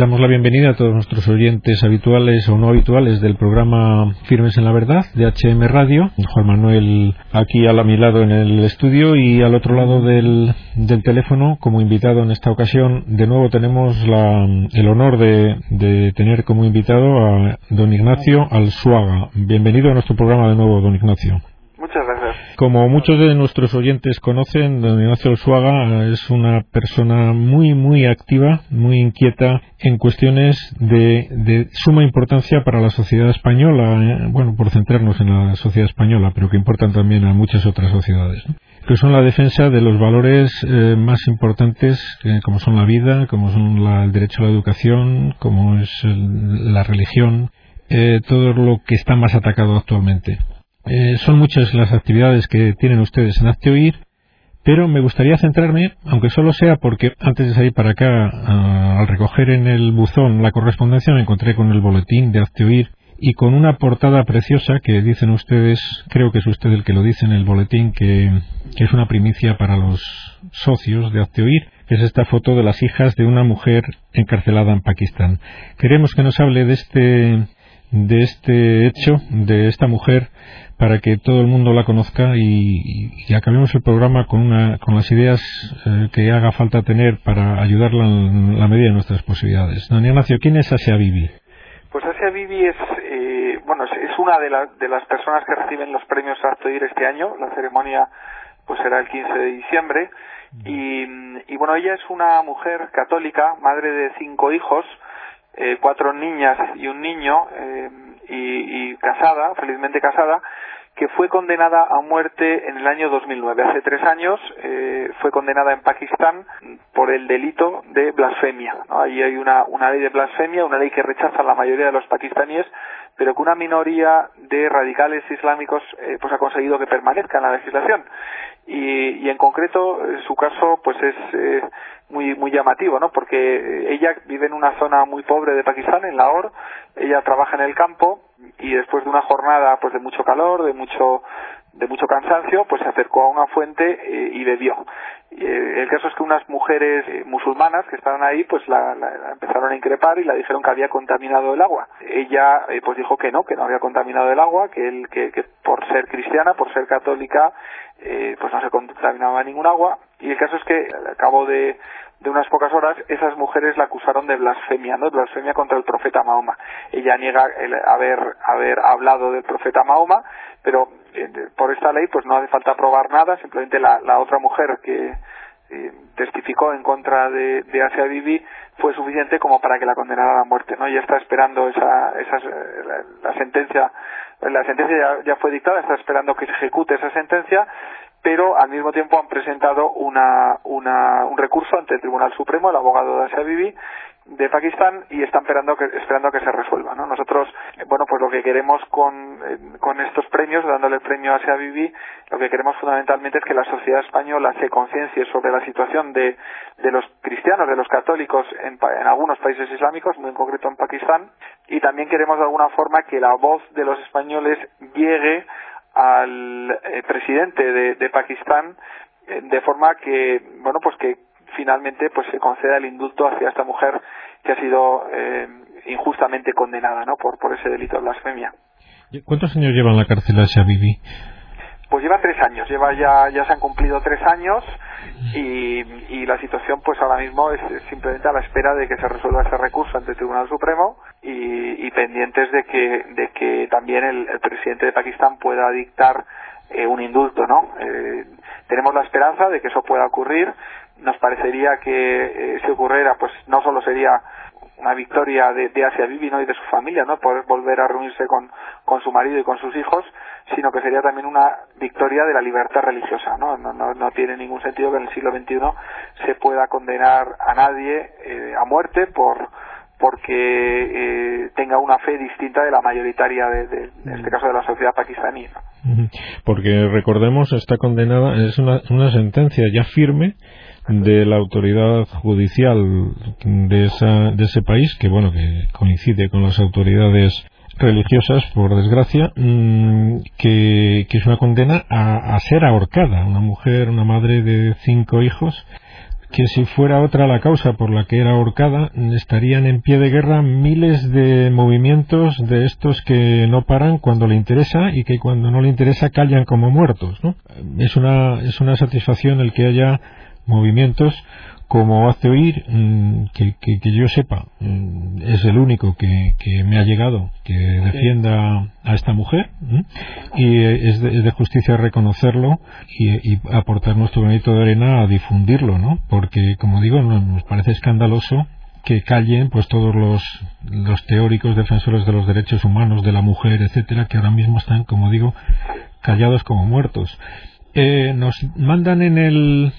Damos la bienvenida a todos nuestros oyentes habituales o no habituales del programa Firmes en la Verdad de HM Radio. Juan Manuel aquí a mi lado en el estudio y al otro lado del, teléfono como invitado en esta ocasión. De nuevo tenemos el honor de, tener como invitado a don Ignacio Alsuaga. Bienvenido a nuestro programa de nuevo, don Ignacio. Muchas gracias. Como muchos de nuestros oyentes conocen, don Ignacio Suaga es una persona muy, muy activa, muy inquieta en cuestiones de, suma importancia para la sociedad española, eh, bueno, por centrarnos en la sociedad española, pero que importan también a muchas otras sociedades. que son la defensa de los valores eh, más importantes, eh, como son la vida, como son el derecho a la educación, como es la religión, todo lo que está más atacado actualmente. Eh, son muchas las actividades que tienen ustedes en Hazte pero me gustaría centrarme, aunque solo sea porque antes de salir para acá, al recoger en el buzón la correspondencia, me encontré con el boletín de Hazte y con una portada preciosa que dicen ustedes, creo que es usted el que lo dice en el boletín, que, es una primicia para los socios de Hazte que es esta foto de las hijas de una mujer encarcelada en Pakistán. Queremos que nos hable de este, de este hecho, de esta mujer, para que todo el mundo la conozca y, acabemos el programa con, una, con las ideas eh, que haga falta tener para ayudarla en la medida de nuestras posibilidades. Don Ignacio, ¿quién es Asia Bibi? Pues Asia Bibi es, eh, bueno, es una de, de, las personas que reciben los premios Artoir este año. La ceremonia pues será el 15 de diciembre. Y, y bueno, ella es una mujer católica, madre de cinco hijos, eh, cuatro niñas y un niño, y, y casada, felizmente casada, que fue condenada a muerte en el año 2009. Hace tres años eh, fue condenada en Pakistán por el delito de blasfemia. Ahí hay una, una ley de blasfemia, una ley que rechaza la mayoría de los pakistaníes, pero que una minoría de radicales islámicos eh, pues ha conseguido que permanezca en la legislación. Y, y en concreto, eh, su caso pues es eh, muy muy llamativo, ¿no? Porque ella vive en una zona muy pobre de Pakistán, en Lahore. Ella trabaja en el campo y después de una jornada pues de mucho calor, de mucho de mucho cansancio, pues se acercó a una fuente eh, y bebió. Eh, el caso es que unas mujeres eh, musulmanas que estaban ahí, pues la, empezaron a increpar y la dijeron que había contaminado el agua. Ella, pues dijo que no, que no había contaminado el agua, que, él, que, que por ser cristiana, por ser católica, pues no se contaminaba ningún agua. Y el caso es que al cabo de, unas pocas horas, esas mujeres la acusaron de blasfemia, ¿no? Blasfemia contra el profeta Mahoma. Ella niega el haber, haber hablado del profeta Mahoma, pero eh, por esta ley pues no hace falta probar nada, simplemente la, la otra mujer que eh, testificó en contra de, Asia Bibi fue suficiente como para que la condenara a muerte, ¿no? Ella está esperando esa, esa la, sentencia, la sentencia ya, ya fue dictada, está esperando que se ejecute esa sentencia pero al mismo tiempo han presentado una, una, un recurso ante el Tribunal Supremo, el abogado de Asia Bibi, de Pakistán y están esperando que, esperando que se resuelva. ¿no? Nosotros, eh, bueno, pues lo que queremos con, eh, con estos premios, dándole el premio a Asia Bibi, lo que queremos fundamentalmente es que la sociedad española se conciencie sobre la situación de, de los cristianos, de los católicos en, en algunos países islámicos, muy en concreto en Pakistán, y también queremos de alguna forma que la voz de los españoles llegue al eh, presidente de, Pakistán eh, de forma que bueno pues que finalmente pues se conceda el indulto hacia esta mujer que ha sido eh, injustamente condenada no por por ese delito de blasfemia ¿Cuántos años lleva en la cárcel a Bibi? Pues lleva tres años, lleva ya, ya se han cumplido tres años y, y la situación pues ahora mismo es, simplemente a la espera de que se resuelva ese recurso ante el Tribunal Supremo y, y pendientes de que, de que también el, el presidente de Pakistán pueda dictar eh, un indulto, ¿no? Eh, tenemos la esperanza de que eso pueda ocurrir. Nos parecería que eh, si ocurriera, pues no solo sería una victoria de, de Asia Bibi ¿no? y de su familia, ¿no? Poder volver a reunirse con, con su marido y con sus hijos, sino que sería también una victoria de la libertad religiosa. ¿no? No, no, no tiene ningún sentido que en el siglo XXI se pueda condenar a nadie eh, a muerte por porque eh, tenga una fe distinta de la mayoritaria, de, en este caso de la sociedad pakistaní. Porque recordemos, está condenada, es una, una sentencia ya firme de la autoridad judicial de, esa, de ese país, que bueno, que coincide con las autoridades religiosas, por desgracia, mm, que, es una condena a, a, ser ahorcada. Una mujer, una madre de cinco hijos, que si fuera otra la causa por la que era ahorcada, estarían en pie de guerra miles de movimientos de estos que no paran cuando le interesa y que cuando no le interesa callan como muertos. ¿no? Es, una, es una satisfacción el que haya movimientos como hace oír, mm, que, que, yo sepa, mm, es el único que, que, me ha llegado que defienda a esta mujer y es de, justicia reconocerlo y, aportar nuestro granito de arena a difundirlo, ¿no? Porque, como digo, nos parece escandaloso que callen pues todos los, los teóricos defensores de los derechos humanos de la mujer, etcétera, que ahora mismo están, como digo, callados como muertos. Eh, nos mandan en el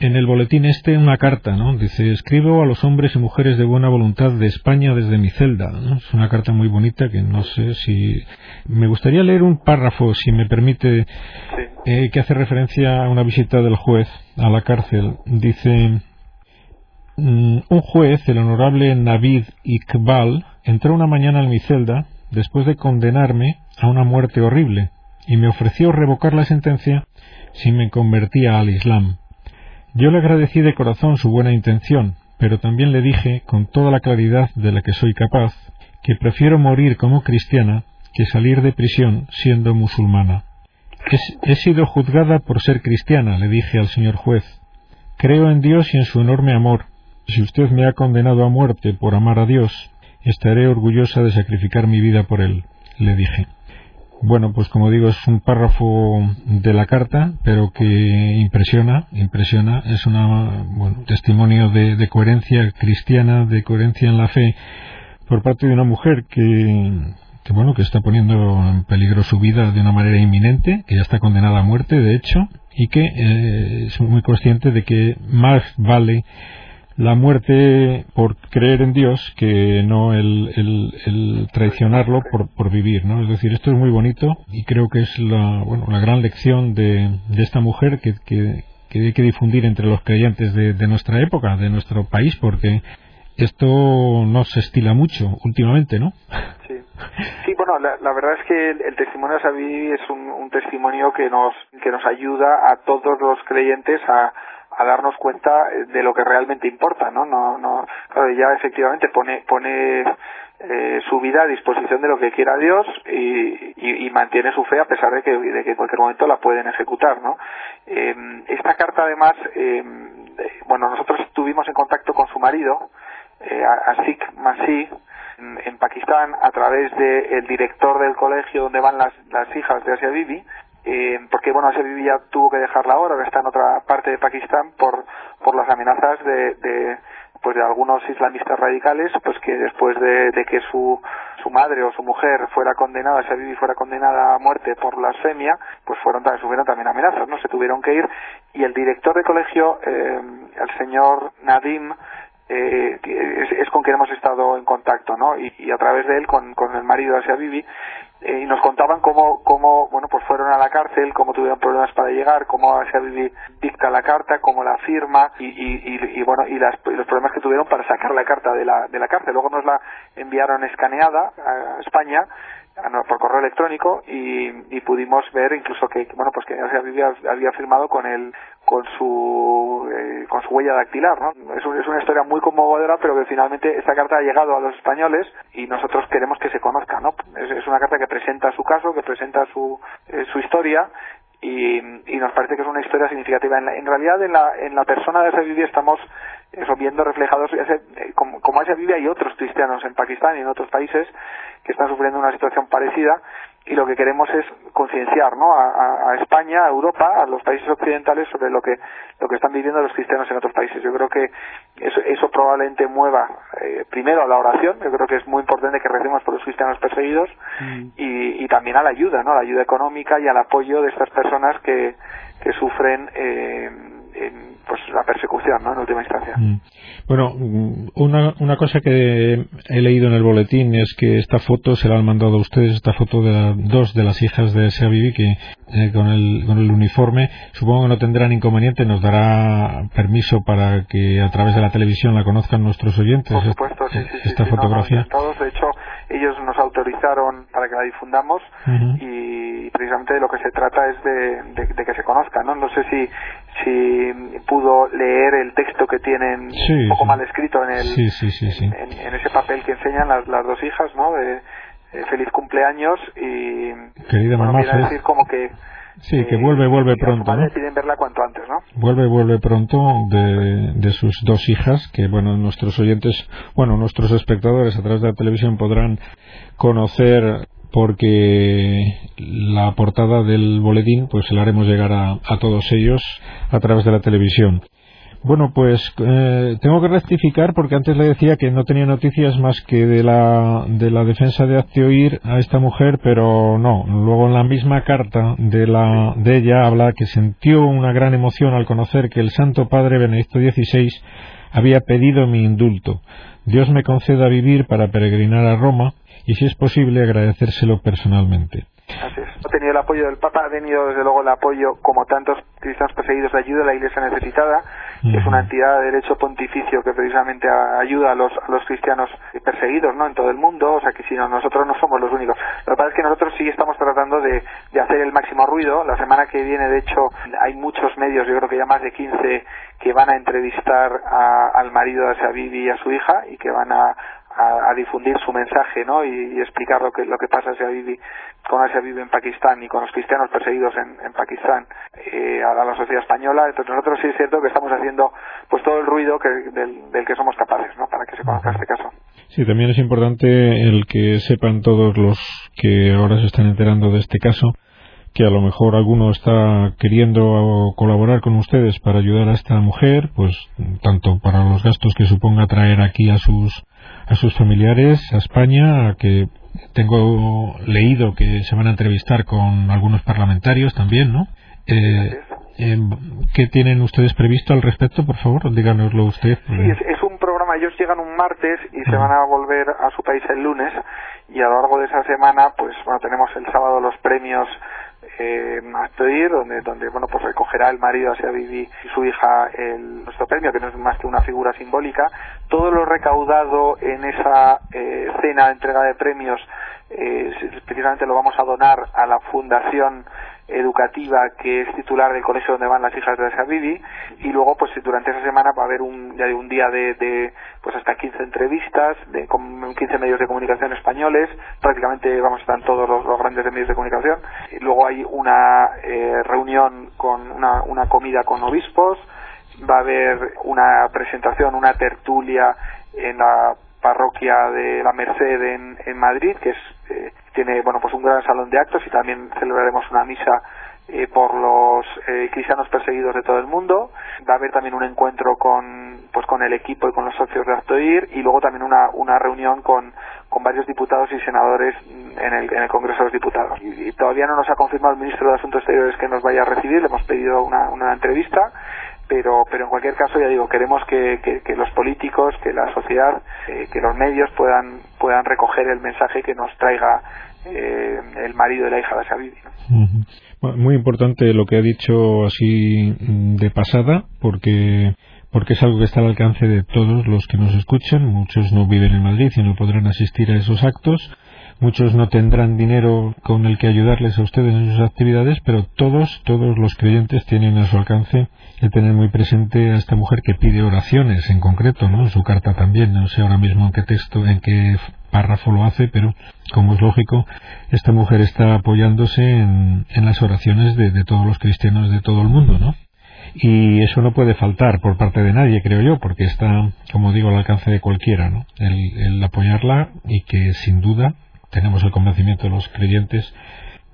en el boletín este una carta, ¿no? Dice, escribo a los hombres y mujeres de buena voluntad de España desde mi celda. Es una carta muy bonita que no sé si... Me gustaría leer un párrafo, si me permite, eh, que hace referencia a una visita del juez a la cárcel. Dice, mm, un juez, el honorable Navid Iqbal, entró una mañana en mi celda después de condenarme a una muerte horrible y me ofreció revocar la sentencia si me convertía al Islam. Yo le agradecí de corazón su buena intención, pero también le dije, con toda la claridad de la que soy capaz, que prefiero morir como cristiana que salir de prisión siendo musulmana. He, sido juzgada por ser cristiana, le dije al señor juez. Creo en Dios y en su enorme amor. Si usted me ha condenado a muerte por amar a Dios, estaré orgullosa de sacrificar mi vida por él, le dije. Bueno, pues como digo, es un párrafo de la carta, pero que impresiona, impresiona. Es un testimonio de, coherencia cristiana, de coherencia en la fe, por parte de una mujer que, que, bueno, que está poniendo en peligro su vida de una manera inminente, que ya está condenada a muerte, de hecho, y que eh, es muy consciente de que más vale la muerte por creer en Dios que no el, traicionarlo por, por, vivir, ¿no? Es decir, esto es muy bonito y creo que es la, bueno, la gran lección de, de esta mujer que, que, que, hay que difundir entre los creyentes de, de, nuestra época, de nuestro país, porque esto no se estila mucho últimamente, ¿no? Sí. Sí, bueno, la, la verdad es que el, testimonio de Sabi es un, un testimonio que nos, que nos ayuda a todos los creyentes a, a darnos cuenta de lo que realmente importa, ¿no? No, no, ya efectivamente pone, pone eh, su vida a disposición de lo que quiera Dios y, y, mantiene su fe a pesar de que, de que en cualquier momento la pueden ejecutar, ¿no? Eh, esta carta además, eh, bueno, nosotros estuvimos en contacto con su marido, eh, Asik Masih, en, en, Pakistán a través del director del colegio donde van las, las hijas de Asia Bibi eh, porque bueno, ese ya tuvo que dejarla ahora, ahora está en otra parte de Pakistán por, por las amenazas de, de pues de algunos islamistas radicales pues que después de, que su, su madre o su mujer fuera condenada, Shabibi fuera condenada a muerte por blasfemia, pues fueron sufrieron también amenazas, ¿no? Se tuvieron que ir y el director de colegio, eh, el señor Nadim, eh, es, es, con quien hemos estado en contacto, ¿no? Y, a través de él con, con el marido de Asia eh, y nos contaban cómo, cómo, bueno, pues fueron a la cárcel, cómo tuvieron problemas para llegar, cómo Bibi dicta la carta, cómo la firma y, y, y, bueno, y, las, los problemas que tuvieron para sacar la carta de la, de la cárcel. Luego nos la enviaron escaneada a España por correo electrónico y, y, pudimos ver incluso que bueno pues que había, había firmado con el con su eh, con su huella dactilar no es, es, una historia muy conmovedora pero que finalmente esta carta ha llegado a los españoles y nosotros queremos que se conozca no es, una carta que presenta su caso que presenta su eh, su historia y, y, nos parece que es una historia significativa. En, en realidad, en la, en la persona de ese Bibi estamos eso, viendo reflejados, ese, como, como ese Bibi hay otros cristianos en Pakistán y en otros países que están sufriendo una situación parecida y lo que queremos es concienciar ¿no? a, a, España, a Europa, a los países occidentales sobre lo que lo que están viviendo los cristianos en otros países. Yo creo que eso, eso probablemente mueva eh, primero a la oración. Yo creo que es muy importante que recemos por los cristianos perseguidos mm. y, y, también a la ayuda, ¿no? A la ayuda económica y al apoyo de estas personas que, que sufren eh, en, pues la persecución, ¿no? En última instancia. Mm. Bueno, una, una cosa que he leído en el boletín es que esta foto se la han mandado a ustedes, esta foto de dos de las hijas de Sea Bibi que eh, con, el, con el uniforme, supongo que no tendrán inconveniente, nos dará permiso para que a través de la televisión la conozcan nuestros oyentes. Por supuesto, sí, sí, esta fotografía. de hecho, ellos autorizaron para que la difundamos y, precisamente de lo que se trata es de, que se conozcan, ¿no? No sé si, si pudo leer el texto que tienen un poco mal escrito en, el, en, ese papel que enseñan las, las dos hijas, ¿no? De, feliz cumpleaños y querida mamá decir como que Sí, que vuelve, vuelve pronto. ¿no? deciden verla cuanto antes, ¿no? Vuelve, vuelve pronto de, de, sus dos hijas, que bueno, nuestros oyentes, bueno, nuestros espectadores a través de la televisión podrán conocer porque la portada del boletín pues se la haremos llegar a, a todos ellos a través de la televisión. Bueno, pues eh, tengo que rectificar porque antes le decía que no tenía noticias más que de la, de la defensa de Acteoir a esta mujer, pero no. Luego en la misma carta de, la, de ella habla que sintió una gran emoción al conocer que el Santo Padre Benedicto XVI había pedido mi indulto. Dios me conceda vivir para peregrinar a Roma y, si es posible, agradecérselo personalmente. Así es. Ha tenido el apoyo del Papa, ha tenido desde luego el apoyo, como tantos cristianos perseguidos, de ayuda a la Iglesia necesitada, que es una entidad de derecho pontificio que precisamente ayuda a los, a los cristianos perseguidos ¿no? en todo el mundo, o sea que si no, nosotros no somos los únicos. Lo que pasa es que nosotros sí estamos tratando de, de hacer el máximo ruido. La semana que viene, de hecho, hay muchos medios, yo creo que ya más de 15, que van a entrevistar al marido de Sabibi y a su hija y que van a, a, difundir su mensaje ¿no? y, explicar lo que, lo que pasa con Asia Vivi en Pakistán y con los cristianos perseguidos en, en Pakistán eh, a la sociedad española. Entonces nosotros sí es cierto que estamos haciendo pues todo el ruido que, del, del, que somos capaces ¿no? para que se conozca este caso. Sí, también es importante el que sepan todos los que ahora se están enterando de este caso que a lo mejor alguno está queriendo colaborar con ustedes para ayudar a esta mujer, pues tanto para los gastos que suponga traer aquí a sus a sus familiares a España, que tengo leído que se van a entrevistar con algunos parlamentarios también, ¿no? Eh, eh, ¿Qué tienen ustedes previsto al respecto, por favor? Díganoslo usted. Sí, es, un programa, ellos llegan un martes y se van a volver a su país el lunes y a lo largo de esa semana, pues bueno, tenemos el sábado los premios eh, ir donde, donde bueno, pues recogerá el marido hacia Vivi y su hija el, nuestro premio, que no es más que una figura simbólica. Todo lo recaudado en esa eh, cena de entrega de premios, eh, precisamente lo vamos a donar a la Fundación educativa que es titular del colegio donde van las hijas de Sabibi y luego pues durante esa semana va a haber un ya de un día de, de pues hasta 15 entrevistas de con 15 medios de comunicación españoles. Prácticamente vamos a estar todos los, grandes medios de comunicación. Y luego hay una eh, reunión con una, una comida con obispos. Va a haber una presentación una tertulia en la parroquia de la Merced en, en Madrid, que es, eh, tiene bueno pues un gran salón de actos y también celebraremos una misa eh, por los eh, cristianos perseguidos de todo el mundo. Va a haber también un encuentro con pues con el equipo y con los socios de Actoir y luego también una, una reunión con, con varios diputados y senadores en el, en el Congreso de los Diputados. Y, todavía no nos ha confirmado el ministro de Asuntos Exteriores que nos vaya a recibir, le hemos pedido una, una entrevista pero, pero en cualquier caso, ya digo, queremos que, que, los políticos, que la sociedad, eh, que los medios puedan, puedan recoger el mensaje que nos traiga eh, el marido de la hija de Sabidi. Muy importante lo que ha dicho así mm, de pasada, porque porque es algo que está al alcance de todos los que nos escuchan. Muchos no viven en Madrid y no podrán asistir a esos actos. Muchos no tendrán dinero con el que ayudarles a ustedes en sus actividades, pero todos, todos los creyentes tienen a su alcance el tener muy presente a esta mujer que pide oraciones en concreto, ¿no? En su carta también, no sé ahora mismo en qué texto, en qué párrafo lo hace, pero como es lógico, esta mujer está apoyándose en, las oraciones de, de todos los cristianos de todo el mundo, ¿no? y eso no puede faltar por parte de nadie, creo yo, porque está, como digo, al alcance de cualquiera, ¿no? El, el, apoyarla y que sin duda tenemos el convencimiento de los creyentes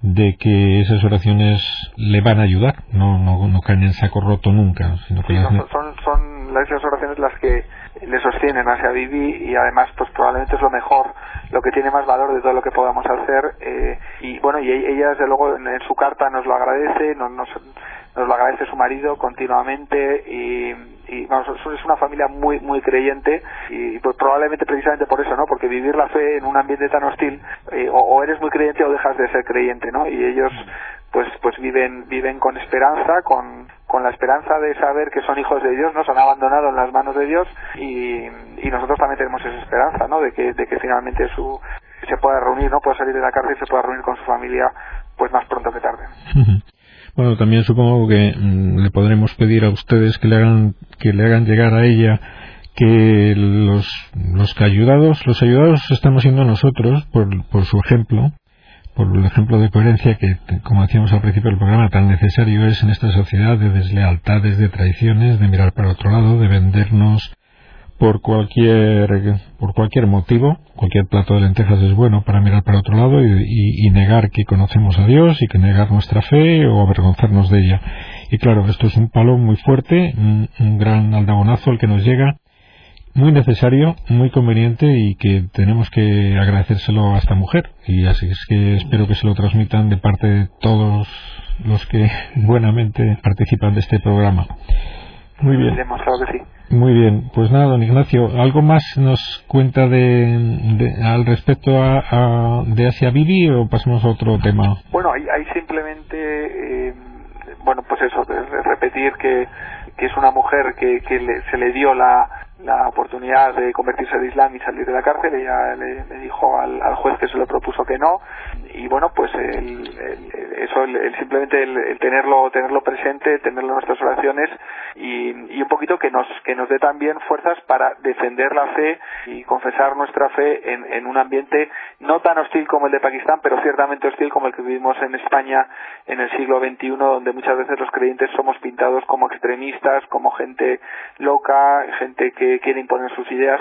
de que esas oraciones le van a ayudar, no, no, no caen en saco roto nunca. Sino que son, son esas oraciones las que le sostienen hacia Vivi y además pues probablemente es lo mejor, lo que tiene más valor de todo lo que podamos hacer eh, y bueno, y ella desde luego en, su carta nos lo agradece, nos, nos, nos lo agradece su marido continuamente y y vamos, es una familia muy muy creyente y pues probablemente precisamente por eso, ¿no? Porque vivir la fe en un ambiente tan hostil eh, o, eres muy creyente o dejas de ser creyente, ¿no? Y ellos pues pues viven viven con esperanza, con con la esperanza de saber que son hijos de Dios, ¿no? Son abandonados en las manos de Dios y, y nosotros también tenemos esa esperanza, ¿no? De que de que finalmente su se pueda reunir, no pueda salir de la cárcel y se pueda reunir con su familia pues más pronto que tarde. Bueno, también supongo que mm, le podremos pedir a ustedes que le hagan que le hagan llegar a ella que los, los que ayudados, los ayudados estamos siendo nosotros por, por su ejemplo, por el ejemplo de coherencia que, como decíamos al principio del programa, tan necesario es en esta sociedad de deslealtades, de traiciones, de mirar para otro lado, de vendernos por cualquier por cualquier motivo cualquier plato de lentejas es bueno para mirar para otro lado y, negar que conocemos a Dios y que negar nuestra fe o avergonzarnos de ella y claro esto es un palo muy fuerte un, un gran aldabonazo el que nos llega muy necesario, muy conveniente y que tenemos que agradecérselo a esta mujer. Y así es que espero que se lo transmitan de parte de todos los que buenamente participan de este programa. Muy bien. Muy bien, pues nada, don Ignacio, ¿algo más nos cuenta de, al respecto a, de Asia Bibi o pasamos a otro tema? Bueno, hay, simplemente, eh, bueno, pues eso, repetir que, que es una mujer que, que se le dio la, la oportunidad de convertirse de Islam y salir de la cárcel. Ella le, dijo al, juez que se lo propuso que no. Y bueno, pues el, eso, el, simplemente el, tenerlo tenerlo presente, tenerlo en nuestras oraciones y, un poquito que nos que nos dé también fuerzas para defender la fe y confesar nuestra fe en, en un ambiente no tan hostil como el de Pakistán, pero ciertamente hostil como el que vivimos en España en el siglo XXI, donde muchas veces los creyentes somos pintados como extremistas, como gente loca, gente que quiere imponer sus ideas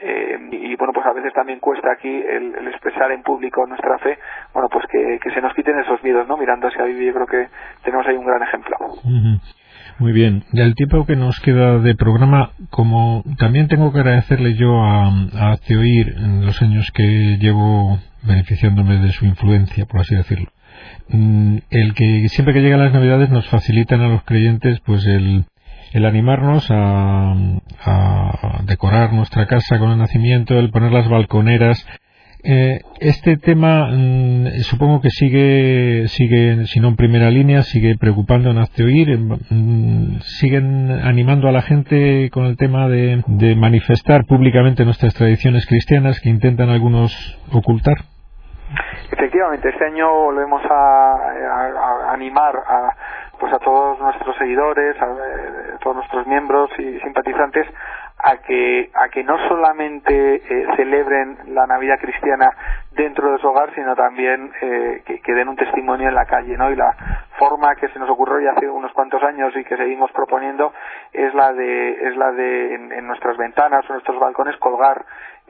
eh, y bueno pues a veces también cuesta aquí el, expresar en público nuestra fe bueno pues que, se nos quiten esos miedos no mirando hacia Vivi yo creo que tenemos ahí un gran ejemplo. Muy bien, ya el tiempo que nos queda de programa, como también tengo que agradecerle yo a, a en los años que llevo beneficiándome de su influencia, por así decirlo, mm, el que siempre que llegan las navidades nos facilitan a los creyentes pues el, el animarnos a, decorar nuestra casa con el nacimiento, el poner las balconeras. Eh, este tema mm, supongo que sigue, sigue, si no en primera línea, sigue preocupando en Azteoir. Mm, siguen animando a la gente con el tema de, manifestar públicamente nuestras tradiciones cristianas que intentan algunos ocultar. Efectivamente, este año volvemos a animar a, pues a todos nuestros seguidores, a, eh, todos nuestros miembros y simpatizantes a que a que no solamente eh, celebren la Navidad cristiana dentro de su hogar, sino también eh, que, den un testimonio en la calle, ¿no? Y la forma que se nos ocurrió ya hace unos cuantos años y que seguimos proponiendo es la de es la de en, nuestras ventanas o nuestros balcones colgar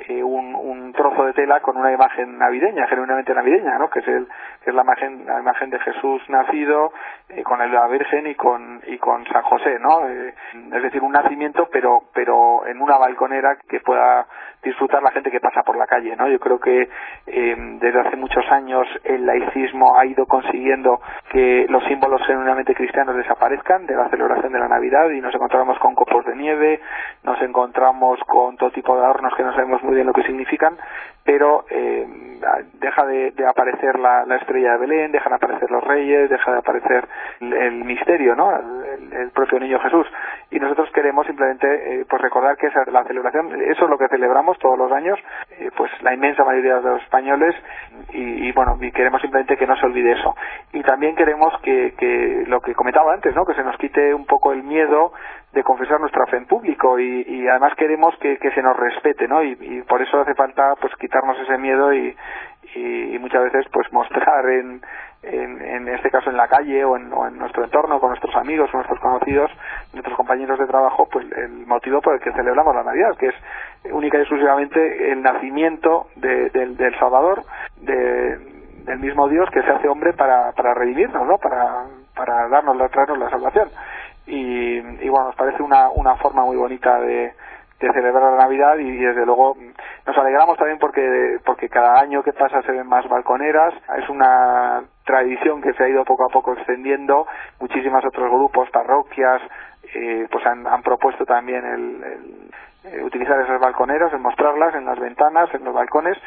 eh, un, un, trozo de tela con una imagen navideña, genuinamente navideña, ¿no? Que es el que es la imagen la imagen de Jesús nacido eh, con la Virgen y con y con San José, ¿no? Eh, es decir, un nacimiento, pero pero en una balconera que pueda disfrutar la gente que pasa por la calle, ¿no? Yo creo que eh, desde hace muchos años el laicismo ha ido consiguiendo que los símbolos genuinamente cristianos desaparezcan de la celebración de la Navidad y nos encontramos con copos de nieve, nos encontramos con todo tipo de adornos que no sabemos muy bien lo que significan, pero eh, deja de, aparecer la, estrella de Belén, dejan de aparecer los reyes, deja de aparecer el, misterio, ¿no? El, propio niño Jesús. Y nosotros queremos simplemente eh, pues recordar que esa, la celebración, eso es lo que celebramos todos los años, eh, pues la inmensa mayoría de los españoles y, bueno, y queremos simplemente que no se olvide eso. Y también queremos que, lo que comentaba antes, ¿no? Que se nos quite un poco el miedo de confesar nuestra fe en público y, además queremos que, se nos respete, ¿no? Y, por eso hace falta pues quitarnos ese miedo y, y muchas veces pues mostrar en, en, este caso en la calle o en, nuestro entorno con nuestros amigos, con nuestros conocidos, nuestros compañeros de trabajo, pues el motivo por el que celebramos la Navidad, que es única y exclusivamente el nacimiento del Salvador, del mismo Dios que se hace hombre para, para redimirnos, ¿no? Para, para darnos, traernos la salvación y, bueno, nos parece una, una forma muy bonita de, de celebrar la Navidad y, desde luego nos alegramos también porque porque cada año que pasa se ven más balconeras. Es una tradición que se ha ido poco a poco extendiendo. Muchísimas otros grupos parroquias eh, pues han, han, propuesto también el, el, eh, utilizar esas balconeras en mostrarlas en las ventanas en los balcones.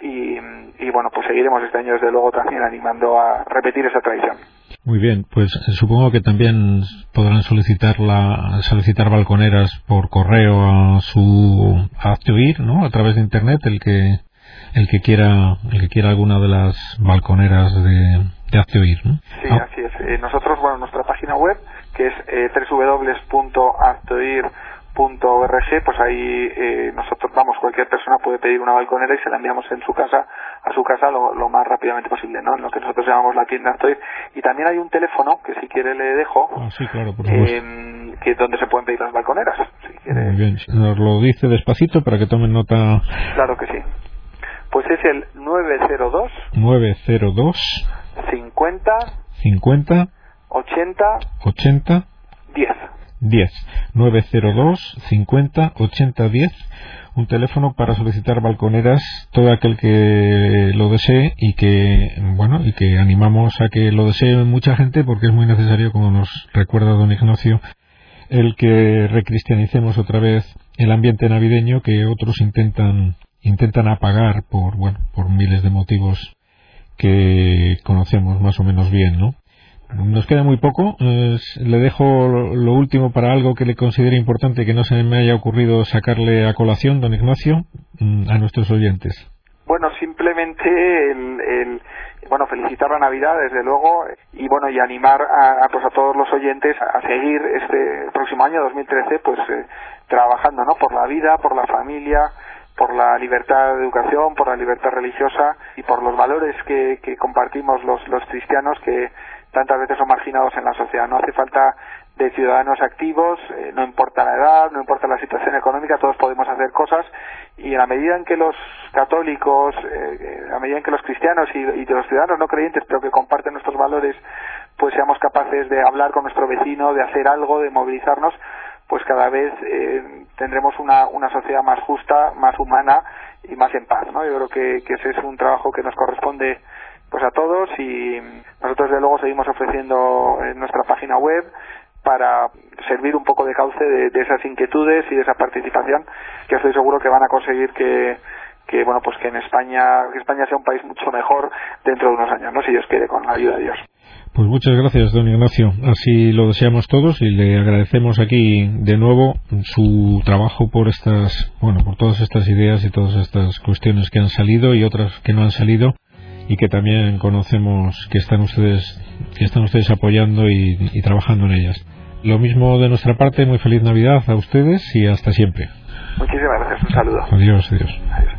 Y, y bueno pues seguiremos este año desde luego también animando a repetir esa tradición muy bien, pues supongo que también podrán solicitar la, solicitar balconeras por correo a su a ¿no? A través de internet el que el que quiera el que quiera alguna de las balconeras de, oír. ¿no? Sí, ah. así es. Eh, nosotros, bueno, nuestra página web, que es eh, www.hazteoir.org pues ahí eh, nosotros vamos cualquier persona puede pedir una balconera y se la enviamos en su casa a su casa lo, lo más rápidamente posible no en lo que nosotros llamamos la tienda Hazteoir y también hay un teléfono que si quiere le dejo ah, sí, claro, por eh, que donde se pueden pedir las balconeras si quiere. Muy bien, nos lo dice despacito para que tomen nota. Claro que sí. Pues es el 902 902 50 50 80 80 10 10 902 50 80 10 un teléfono para solicitar balconeras todo aquel que lo desee y que bueno y que animamos a que lo desee mucha gente porque es muy necesario como nos recuerda don Ignacio el que recristianicemos otra vez el ambiente navideño que otros intentan intentan apagar por bueno por miles de motivos que conocemos más o menos bien, ¿no? Nos queda muy poco. le dejo lo último para algo que le considere importante que no se me haya ocurrido sacarle a colación, don Ignacio, mm, a nuestros oyentes. Bueno, simplemente el, bueno felicitar la Navidad desde luego y bueno y animar a, pues a todos los oyentes a seguir este próximo año 2013 pues eh, trabajando no por la vida, por la familia, por la libertad de educación, por la libertad religiosa y por los valores que, que compartimos los, los cristianos que tantas veces son marginados en la sociedad. No hace falta de ciudadanos activos, eh, no importa la edad, no importa la situación económica, todos podemos hacer cosas y en la medida en que los católicos, eh, a medida en que los cristianos y, y los ciudadanos no creyentes, pero que comparten nuestros valores, pues seamos capaces de hablar con nuestro vecino, de hacer algo, de movilizarnos, pues cada vez eh, tendremos una, una sociedad más justa, más humana y más en paz, ¿no? Yo creo que ese es un trabajo que nos corresponde pues a todos y nosotros de luego seguimos ofreciendo en nuestra página web para servir un poco de cauce de, de, esas inquietudes y de esa participación que estoy seguro que van a conseguir que, que bueno pues que en España que España sea un país mucho mejor dentro de unos años no si Dios quiere con la ayuda de Dios. Pues muchas gracias, don Ignacio. Así lo deseamos todos y le agradecemos aquí de nuevo su trabajo por estas, bueno, por todas estas ideas y todas estas cuestiones que han salido y otras que no han salido y que también conocemos que están ustedes, que están ustedes apoyando y, y trabajando en ellas. Lo mismo de nuestra parte, muy feliz Navidad a ustedes y hasta siempre. Muchísimas gracias, un saludo. Adiós, adiós. adiós.